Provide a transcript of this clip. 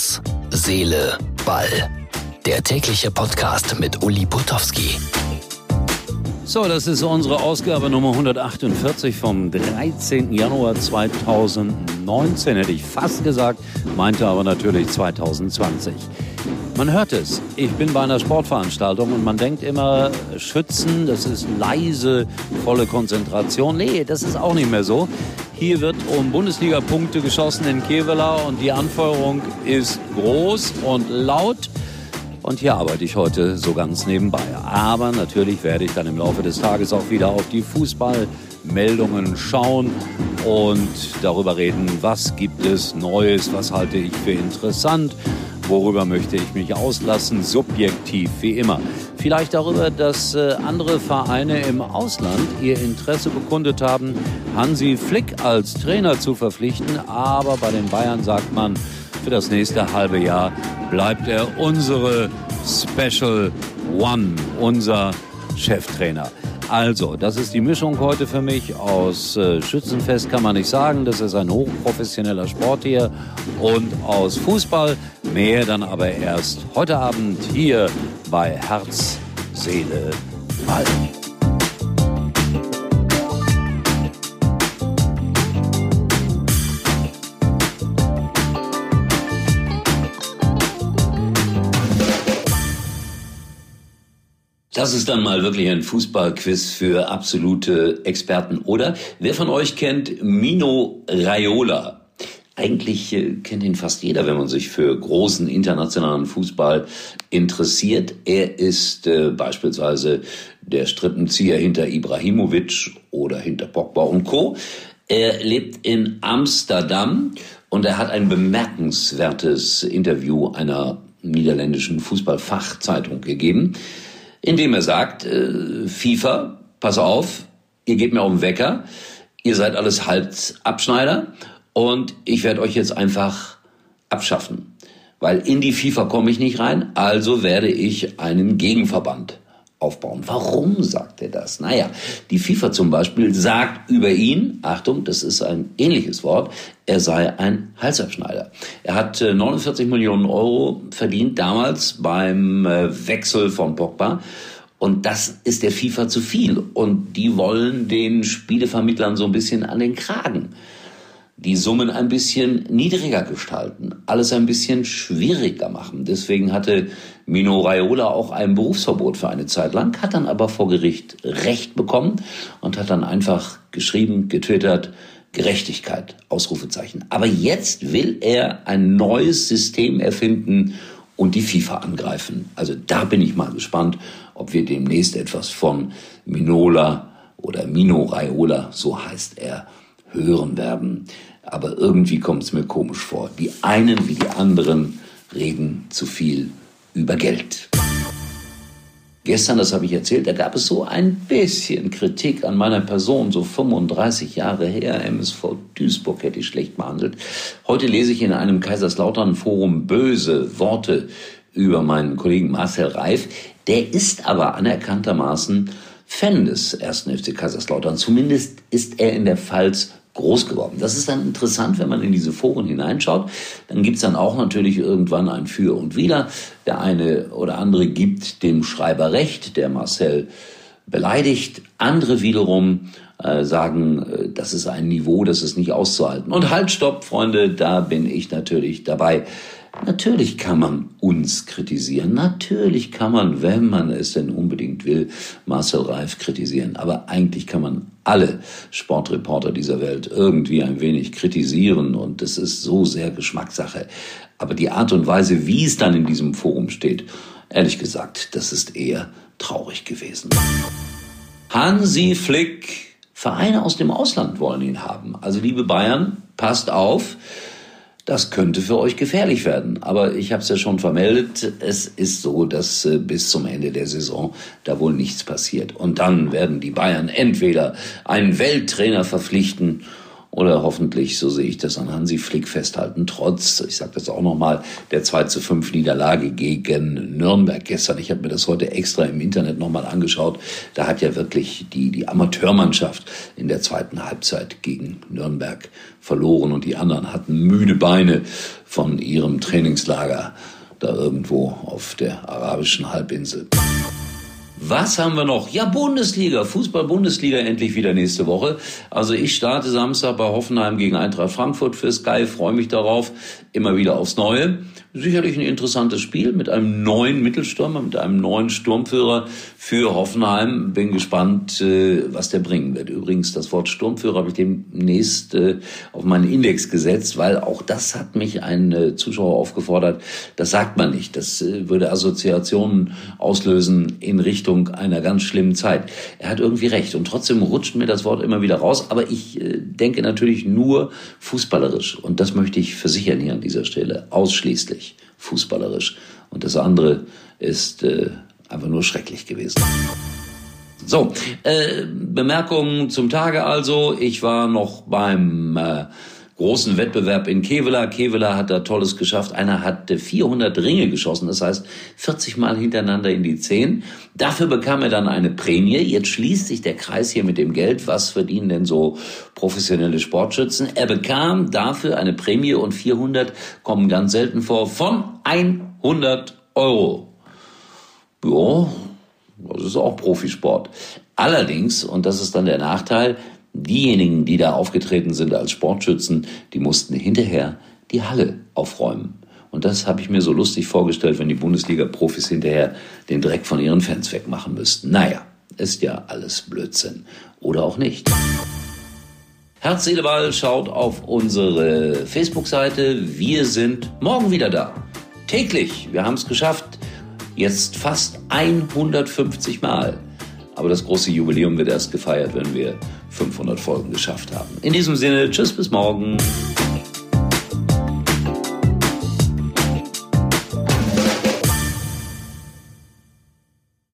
Herz, Seele, Ball. Der tägliche Podcast mit Uli Potowski. So, das ist unsere Ausgabe Nummer 148 vom 13. Januar 2019, hätte ich fast gesagt, meinte aber natürlich 2020. Man hört es. Ich bin bei einer Sportveranstaltung und man denkt immer, Schützen, das ist leise, volle Konzentration. Nee, das ist auch nicht mehr so. Hier wird um Bundesliga-Punkte geschossen in Kevela und die Anfeuerung ist groß und laut. Und hier arbeite ich heute so ganz nebenbei. Aber natürlich werde ich dann im Laufe des Tages auch wieder auf die Fußballmeldungen schauen und darüber reden, was gibt es Neues, was halte ich für interessant, worüber möchte ich mich auslassen, subjektiv wie immer. Vielleicht darüber, dass äh, andere Vereine im Ausland ihr Interesse bekundet haben, Hansi Flick als Trainer zu verpflichten. Aber bei den Bayern sagt man, für das nächste halbe Jahr bleibt er unsere Special One, unser Cheftrainer. Also, das ist die Mischung heute für mich. Aus äh, Schützenfest kann man nicht sagen, das ist ein hochprofessioneller Sport hier. Und aus Fußball mehr dann aber erst heute Abend hier bei Herz, Seele, Ball. Das ist dann mal wirklich ein Fußballquiz für absolute Experten. Oder wer von euch kennt Mino Raiola? Eigentlich äh, kennt ihn fast jeder, wenn man sich für großen internationalen Fußball interessiert. Er ist äh, beispielsweise der Strippenzieher hinter Ibrahimovic oder hinter Pogba und Co. Er lebt in Amsterdam und er hat ein bemerkenswertes Interview einer niederländischen Fußballfachzeitung gegeben, in dem er sagt, äh, FIFA, pass auf, ihr gebt mir auf den Wecker, ihr seid alles Halsabschneider und ich werde euch jetzt einfach abschaffen. Weil in die FIFA komme ich nicht rein, also werde ich einen Gegenverband aufbauen. Warum sagt er das? Naja, die FIFA zum Beispiel sagt über ihn, Achtung, das ist ein ähnliches Wort, er sei ein Halsabschneider. Er hat 49 äh, Millionen Euro verdient damals beim äh, Wechsel von Pogba. Und das ist der FIFA zu viel. Und die wollen den Spielevermittlern so ein bisschen an den Kragen die Summen ein bisschen niedriger gestalten, alles ein bisschen schwieriger machen. Deswegen hatte Mino Raiola auch ein Berufsverbot für eine Zeit lang, hat dann aber vor Gericht Recht bekommen und hat dann einfach geschrieben, getwittert, Gerechtigkeit, Ausrufezeichen. Aber jetzt will er ein neues System erfinden und die FIFA angreifen. Also da bin ich mal gespannt, ob wir demnächst etwas von Minola oder Mino Raiola, so heißt er, hören werden. Aber irgendwie kommt es mir komisch vor. Die einen wie die anderen reden zu viel über Geld. Gestern, das habe ich erzählt, da gab es so ein bisschen Kritik an meiner Person, so 35 Jahre her, MSV Duisburg hätte ich schlecht behandelt. Heute lese ich in einem Kaiserslautern-Forum böse Worte über meinen Kollegen Marcel Reif. Der ist aber anerkanntermaßen Fan des ersten FC Kaiserslautern. Zumindest ist er in der Pfalz groß geworden. Das ist dann interessant, wenn man in diese Foren hineinschaut. Dann gibt's dann auch natürlich irgendwann ein Für und Wider. Der eine oder andere gibt dem Schreiber recht, der Marcel beleidigt. Andere wiederum äh, sagen, äh, das ist ein Niveau, das ist nicht auszuhalten. Und halt, stopp, Freunde, da bin ich natürlich dabei. Natürlich kann man uns kritisieren. Natürlich kann man, wenn man es denn unbedingt will, Marcel Reif kritisieren. Aber eigentlich kann man alle Sportreporter dieser Welt irgendwie ein wenig kritisieren. Und das ist so sehr Geschmackssache. Aber die Art und Weise, wie es dann in diesem Forum steht, ehrlich gesagt, das ist eher traurig gewesen. Hansi Flick, Vereine aus dem Ausland wollen ihn haben. Also liebe Bayern, passt auf das könnte für euch gefährlich werden. Aber ich habe es ja schon vermeldet, es ist so, dass äh, bis zum Ende der Saison da wohl nichts passiert. Und dann werden die Bayern entweder einen Welttrainer verpflichten oder hoffentlich, so sehe ich das an Hansi Flick festhalten, trotz, ich sage das auch nochmal, der 2 zu 5 Niederlage gegen Nürnberg gestern. Ich habe mir das heute extra im Internet nochmal angeschaut. Da hat ja wirklich die, die Amateurmannschaft in der zweiten Halbzeit gegen Nürnberg verloren und die anderen hatten müde Beine von ihrem Trainingslager da irgendwo auf der arabischen Halbinsel. Was haben wir noch? Ja, Bundesliga, Fußball-Bundesliga endlich wieder nächste Woche. Also ich starte Samstag bei Hoffenheim gegen Eintracht Frankfurt für Sky, freue mich darauf, immer wieder aufs Neue sicherlich ein interessantes Spiel mit einem neuen Mittelstürmer, mit einem neuen Sturmführer für Hoffenheim. Bin gespannt, äh, was der bringen wird. Übrigens, das Wort Sturmführer habe ich demnächst äh, auf meinen Index gesetzt, weil auch das hat mich ein äh, Zuschauer aufgefordert. Das sagt man nicht. Das würde Assoziationen auslösen in Richtung einer ganz schlimmen Zeit. Er hat irgendwie recht. Und trotzdem rutscht mir das Wort immer wieder raus. Aber ich denke natürlich nur fußballerisch. Und das möchte ich versichern hier an dieser Stelle. Ausschließlich fußballerisch. Und das andere ist äh, einfach nur schrecklich gewesen. So, äh, Bemerkungen zum Tage also. Ich war noch beim äh, großen Wettbewerb in Kevela. Kevela hat da Tolles geschafft. Einer hat 400 Ringe geschossen, das heißt 40 Mal hintereinander in die 10. Dafür bekam er dann eine Prämie. Jetzt schließt sich der Kreis hier mit dem Geld. Was verdienen denn so professionelle Sportschützen? Er bekam dafür eine Prämie und 400 kommen ganz selten vor von 100 Euro. Ja, das ist auch Profisport. Allerdings, und das ist dann der Nachteil, diejenigen, die da aufgetreten sind als Sportschützen, die mussten hinterher die Halle aufräumen. Und das habe ich mir so lustig vorgestellt, wenn die Bundesliga-Profis hinterher den Dreck von ihren Fans wegmachen müssten. Naja, ist ja alles Blödsinn. Oder auch nicht. Herz, Seele, Ball schaut auf unsere Facebook-Seite. Wir sind morgen wieder da. Täglich. Wir haben es geschafft. Jetzt fast 150 Mal. Aber das große Jubiläum wird erst gefeiert, wenn wir 500 Folgen geschafft haben. In diesem Sinne, tschüss bis morgen.